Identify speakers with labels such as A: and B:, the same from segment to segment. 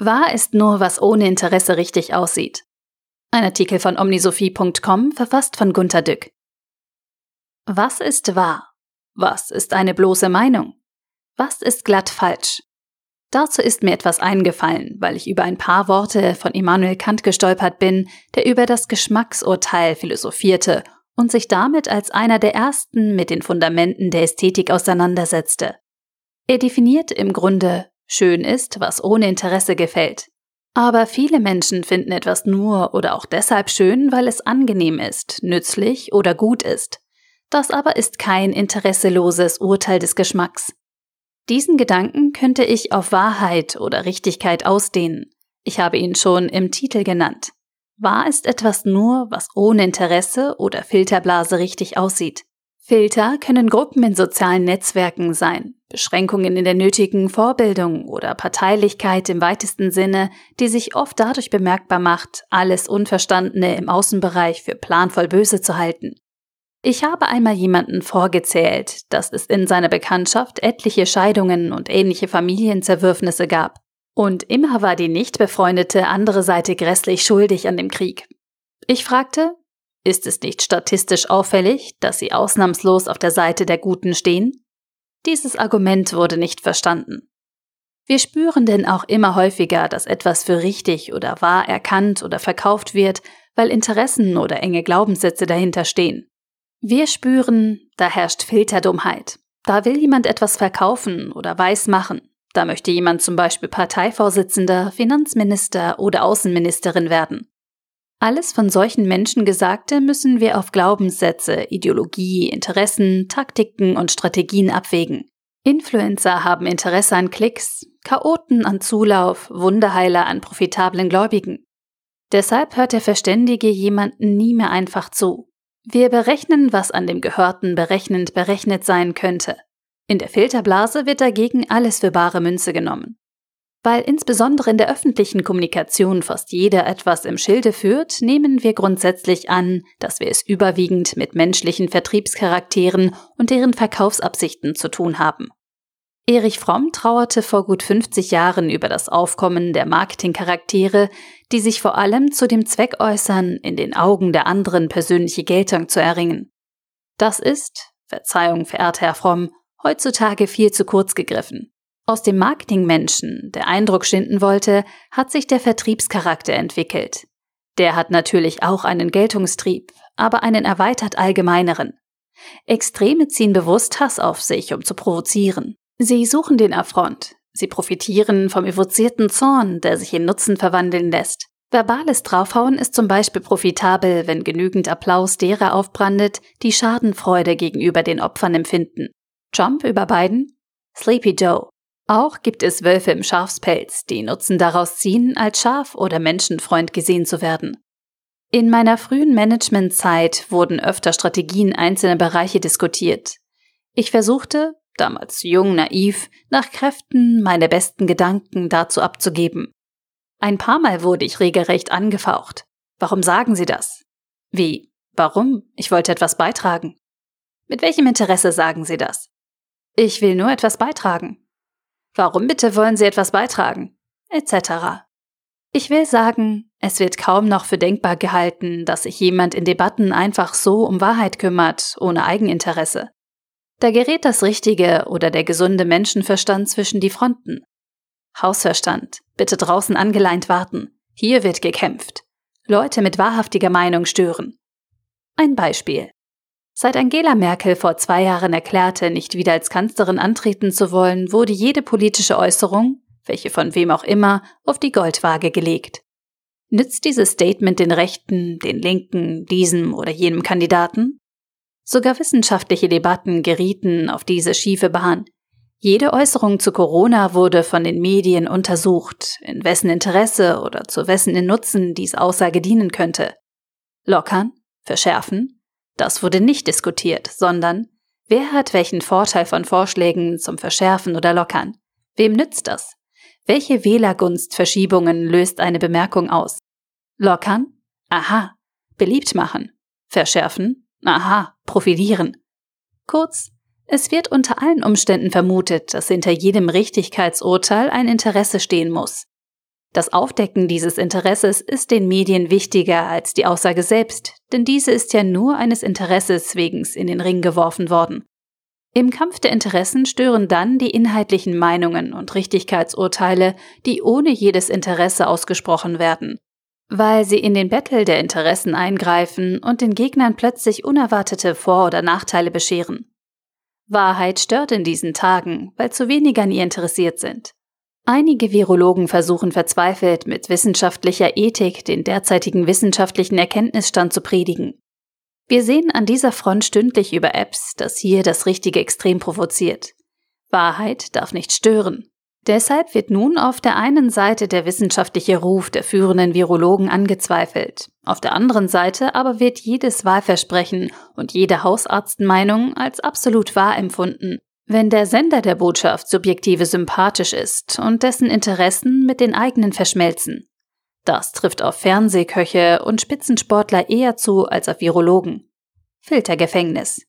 A: Wahr ist nur, was ohne Interesse richtig aussieht. Ein Artikel von omnisophie.com, verfasst von Gunter Dück. Was ist wahr? Was ist eine bloße Meinung? Was ist glatt falsch? Dazu ist mir etwas eingefallen, weil ich über ein paar Worte von Immanuel Kant gestolpert bin, der über das Geschmacksurteil philosophierte und sich damit als einer der ersten mit den Fundamenten der Ästhetik auseinandersetzte. Er definiert im Grunde schön ist, was ohne Interesse gefällt. Aber viele Menschen finden etwas nur oder auch deshalb schön, weil es angenehm ist, nützlich oder gut ist. Das aber ist kein interesseloses Urteil des Geschmacks. Diesen Gedanken könnte ich auf Wahrheit oder Richtigkeit ausdehnen. Ich habe ihn schon im Titel genannt. Wahr ist etwas nur, was ohne Interesse oder Filterblase richtig aussieht. Filter können Gruppen in sozialen Netzwerken sein, Beschränkungen in der nötigen Vorbildung oder Parteilichkeit im weitesten Sinne, die sich oft dadurch bemerkbar macht, alles Unverstandene im Außenbereich für planvoll böse zu halten. Ich habe einmal jemanden vorgezählt, dass es in seiner Bekanntschaft etliche Scheidungen und ähnliche Familienzerwürfnisse gab. Und immer war die nicht befreundete andere Seite grässlich schuldig an dem Krieg. Ich fragte, ist es nicht statistisch auffällig, dass sie ausnahmslos auf der Seite der Guten stehen? Dieses Argument wurde nicht verstanden. Wir spüren denn auch immer häufiger, dass etwas für richtig oder wahr erkannt oder verkauft wird, weil Interessen oder enge Glaubenssätze dahinter stehen. Wir spüren, da herrscht Filterdummheit. Da will jemand etwas verkaufen oder weiß machen. Da möchte jemand zum Beispiel Parteivorsitzender, Finanzminister oder Außenministerin werden. Alles von solchen Menschen Gesagte müssen wir auf Glaubenssätze, Ideologie, Interessen, Taktiken und Strategien abwägen. Influencer haben Interesse an Klicks, Chaoten an Zulauf, Wunderheiler an profitablen Gläubigen. Deshalb hört der Verständige jemanden nie mehr einfach zu. Wir berechnen, was an dem Gehörten berechnend berechnet sein könnte. In der Filterblase wird dagegen alles für bare Münze genommen. Weil insbesondere in der öffentlichen Kommunikation fast jeder etwas im Schilde führt, nehmen wir grundsätzlich an, dass wir es überwiegend mit menschlichen Vertriebscharakteren und deren Verkaufsabsichten zu tun haben. Erich Fromm trauerte vor gut 50 Jahren über das Aufkommen der Marketingcharaktere, die sich vor allem zu dem Zweck äußern, in den Augen der anderen persönliche Geltung zu erringen. Das ist, Verzeihung, verehrter Herr Fromm, heutzutage viel zu kurz gegriffen. Aus dem Marketingmenschen, der Eindruck schinden wollte, hat sich der Vertriebscharakter entwickelt. Der hat natürlich auch einen Geltungstrieb, aber einen erweitert allgemeineren. Extreme ziehen bewusst Hass auf sich, um zu provozieren. Sie suchen den Affront. Sie profitieren vom evozierten Zorn, der sich in Nutzen verwandeln lässt. Verbales Draufhauen ist zum Beispiel profitabel, wenn genügend Applaus derer aufbrandet, die Schadenfreude gegenüber den Opfern empfinden. Trump über Biden? Sleepy Joe. Auch gibt es Wölfe im Schafspelz, die Nutzen daraus ziehen, als Schaf- oder Menschenfreund gesehen zu werden. In meiner frühen Managementzeit wurden öfter Strategien einzelner Bereiche diskutiert. Ich versuchte, damals jung, naiv, nach Kräften meine besten Gedanken dazu abzugeben. Ein paar Mal wurde ich regelrecht angefaucht. Warum sagen Sie das? Wie? Warum? Ich wollte etwas beitragen. Mit welchem Interesse sagen Sie das? Ich will nur etwas beitragen. Warum bitte wollen Sie etwas beitragen? Etc. Ich will sagen, es wird kaum noch für denkbar gehalten, dass sich jemand in Debatten einfach so um Wahrheit kümmert, ohne Eigeninteresse. Da gerät das richtige oder der gesunde Menschenverstand zwischen die Fronten. Hausverstand, bitte draußen angeleint warten. Hier wird gekämpft. Leute mit wahrhaftiger Meinung stören. Ein Beispiel. Seit Angela Merkel vor zwei Jahren erklärte, nicht wieder als Kanzlerin antreten zu wollen, wurde jede politische Äußerung, welche von wem auch immer, auf die Goldwaage gelegt. Nützt dieses Statement den Rechten, den Linken, diesem oder jenem Kandidaten? Sogar wissenschaftliche Debatten gerieten auf diese schiefe Bahn. Jede Äußerung zu Corona wurde von den Medien untersucht, in wessen Interesse oder zu wessen Nutzen dies Aussage dienen könnte. Lockern? Verschärfen? Das wurde nicht diskutiert, sondern wer hat welchen Vorteil von Vorschlägen zum Verschärfen oder Lockern? Wem nützt das? Welche Wählergunstverschiebungen löst eine Bemerkung aus? Lockern? Aha. Beliebt machen. Verschärfen? Aha. Profilieren. Kurz, es wird unter allen Umständen vermutet, dass hinter jedem Richtigkeitsurteil ein Interesse stehen muss. Das Aufdecken dieses Interesses ist den Medien wichtiger als die Aussage selbst, denn diese ist ja nur eines Interesses wegen in den Ring geworfen worden. Im Kampf der Interessen stören dann die inhaltlichen Meinungen und Richtigkeitsurteile, die ohne jedes Interesse ausgesprochen werden, weil sie in den Battle der Interessen eingreifen und den Gegnern plötzlich unerwartete Vor- oder Nachteile bescheren. Wahrheit stört in diesen Tagen, weil zu wenige an ihr interessiert sind. Einige Virologen versuchen verzweifelt mit wissenschaftlicher Ethik den derzeitigen wissenschaftlichen Erkenntnisstand zu predigen. Wir sehen an dieser Front stündlich über Apps, dass hier das richtige Extrem provoziert. Wahrheit darf nicht stören. Deshalb wird nun auf der einen Seite der wissenschaftliche Ruf der führenden Virologen angezweifelt, auf der anderen Seite aber wird jedes Wahlversprechen und jede Hausarztmeinung als absolut wahr empfunden wenn der Sender der Botschaft subjektive sympathisch ist und dessen Interessen mit den eigenen verschmelzen. Das trifft auf Fernsehköche und Spitzensportler eher zu als auf Virologen. Filtergefängnis.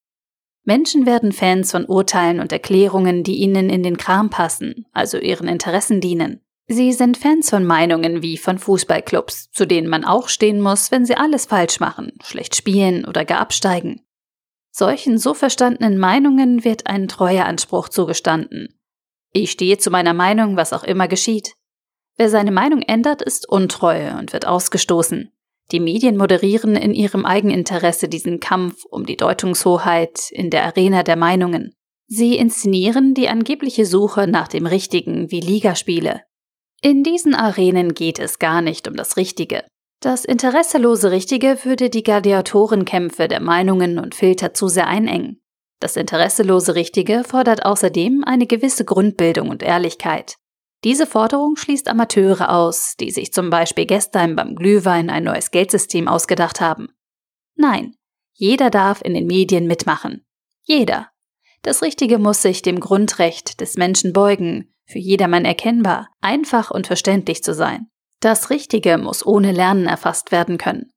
A: Menschen werden Fans von Urteilen und Erklärungen, die ihnen in den Kram passen, also ihren Interessen dienen. Sie sind Fans von Meinungen wie von Fußballclubs, zu denen man auch stehen muss, wenn sie alles falsch machen, schlecht spielen oder gar absteigen. Solchen so verstandenen Meinungen wird ein treuer Anspruch zugestanden. Ich stehe zu meiner Meinung, was auch immer geschieht. Wer seine Meinung ändert, ist untreu und wird ausgestoßen. Die Medien moderieren in ihrem Eigeninteresse diesen Kampf um die Deutungshoheit in der Arena der Meinungen. Sie inszenieren die angebliche Suche nach dem Richtigen wie Ligaspiele. In diesen Arenen geht es gar nicht um das Richtige. Das interesselose Richtige würde die Gladiatorenkämpfe der Meinungen und Filter zu sehr einengen. Das interesselose Richtige fordert außerdem eine gewisse Grundbildung und Ehrlichkeit. Diese Forderung schließt Amateure aus, die sich zum Beispiel gestern beim Glühwein ein neues Geldsystem ausgedacht haben. Nein, jeder darf in den Medien mitmachen. Jeder. Das Richtige muss sich dem Grundrecht des Menschen beugen, für jedermann erkennbar, einfach und verständlich zu sein. Das Richtige muss ohne Lernen erfasst werden können.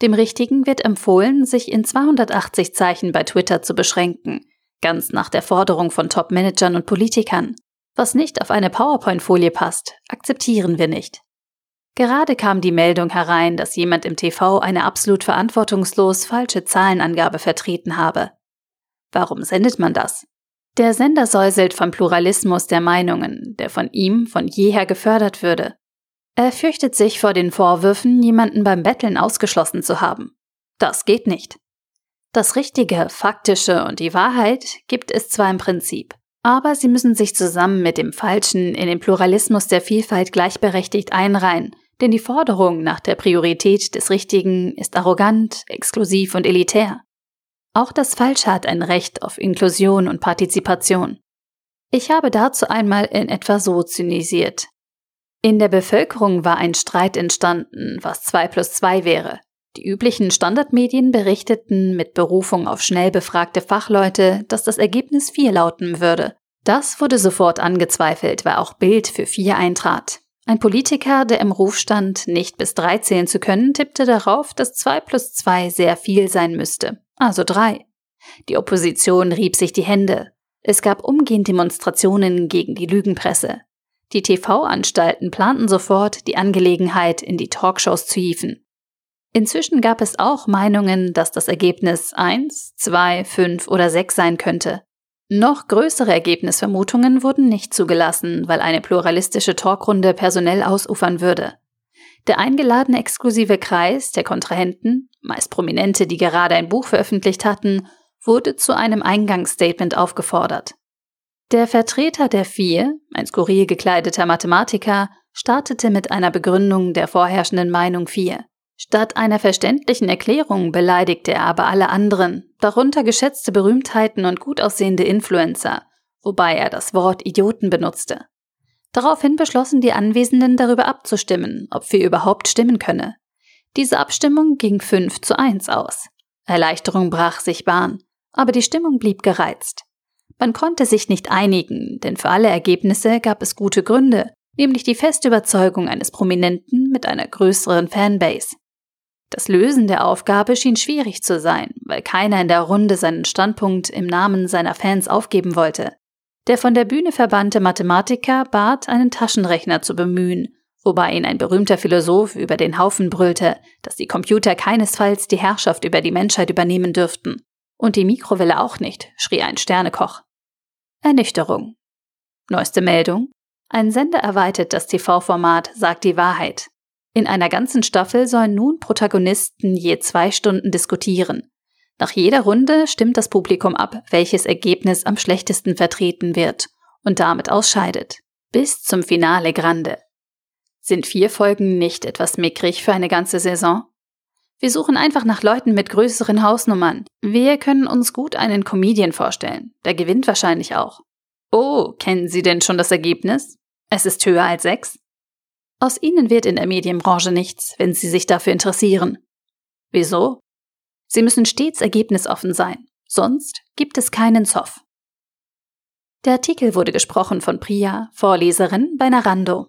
A: Dem Richtigen wird empfohlen, sich in 280 Zeichen bei Twitter zu beschränken, ganz nach der Forderung von Top-Managern und Politikern. Was nicht auf eine PowerPoint-Folie passt, akzeptieren wir nicht. Gerade kam die Meldung herein, dass jemand im TV eine absolut verantwortungslos falsche Zahlenangabe vertreten habe. Warum sendet man das? Der Sender säuselt vom Pluralismus der Meinungen, der von ihm von jeher gefördert würde. Er fürchtet sich vor den Vorwürfen, jemanden beim Betteln ausgeschlossen zu haben. Das geht nicht. Das Richtige, Faktische und die Wahrheit gibt es zwar im Prinzip, aber sie müssen sich zusammen mit dem Falschen in den Pluralismus der Vielfalt gleichberechtigt einreihen, denn die Forderung nach der Priorität des Richtigen ist arrogant, exklusiv und elitär. Auch das Falsche hat ein Recht auf Inklusion und Partizipation. Ich habe dazu einmal in etwa so zynisiert. In der Bevölkerung war ein Streit entstanden, was 2 plus 2 wäre. Die üblichen Standardmedien berichteten mit Berufung auf schnell befragte Fachleute, dass das Ergebnis 4 lauten würde. Das wurde sofort angezweifelt, weil auch Bild für 4 eintrat. Ein Politiker, der im Ruf stand, nicht bis 3 zählen zu können, tippte darauf, dass 2 plus 2 sehr viel sein müsste, also 3. Die Opposition rieb sich die Hände. Es gab umgehend Demonstrationen gegen die Lügenpresse. Die TV-Anstalten planten sofort, die Angelegenheit in die Talkshows zu hieven. Inzwischen gab es auch Meinungen, dass das Ergebnis 1, 2, 5 oder 6 sein könnte. Noch größere Ergebnisvermutungen wurden nicht zugelassen, weil eine pluralistische Talkrunde personell ausufern würde. Der eingeladene exklusive Kreis der Kontrahenten, meist Prominente, die gerade ein Buch veröffentlicht hatten, wurde zu einem Eingangsstatement aufgefordert. Der Vertreter der Vier, ein skurril gekleideter Mathematiker, startete mit einer Begründung der vorherrschenden Meinung 4. Statt einer verständlichen Erklärung beleidigte er aber alle anderen, darunter geschätzte Berühmtheiten und gut aussehende Influencer, wobei er das Wort Idioten benutzte. Daraufhin beschlossen die Anwesenden darüber abzustimmen, ob Vier überhaupt stimmen könne. Diese Abstimmung ging 5 zu 1 aus. Erleichterung brach sich Bahn, aber die Stimmung blieb gereizt. Man konnte sich nicht einigen, denn für alle Ergebnisse gab es gute Gründe, nämlich die feste Überzeugung eines Prominenten mit einer größeren Fanbase. Das Lösen der Aufgabe schien schwierig zu sein, weil keiner in der Runde seinen Standpunkt im Namen seiner Fans aufgeben wollte. Der von der Bühne verbannte Mathematiker bat, einen Taschenrechner zu bemühen, wobei ihn ein berühmter Philosoph über den Haufen brüllte, dass die Computer keinesfalls die Herrschaft über die Menschheit übernehmen dürften. Und die Mikrowelle auch nicht, schrie ein Sternekoch. Ernüchterung. Neueste Meldung. Ein Sender erweitert das TV-Format Sagt die Wahrheit. In einer ganzen Staffel sollen nun Protagonisten je zwei Stunden diskutieren. Nach jeder Runde stimmt das Publikum ab, welches Ergebnis am schlechtesten vertreten wird und damit ausscheidet. Bis zum Finale Grande. Sind vier Folgen nicht etwas mickrig für eine ganze Saison? Wir suchen einfach nach Leuten mit größeren Hausnummern. Wir können uns gut einen Comedian vorstellen. Der gewinnt wahrscheinlich auch. Oh, kennen Sie denn schon das Ergebnis? Es ist höher als sechs? Aus Ihnen wird in der Medienbranche nichts, wenn Sie sich dafür interessieren. Wieso? Sie müssen stets ergebnisoffen sein, sonst gibt es keinen Zoff. Der Artikel wurde gesprochen von Priya, Vorleserin bei Narando.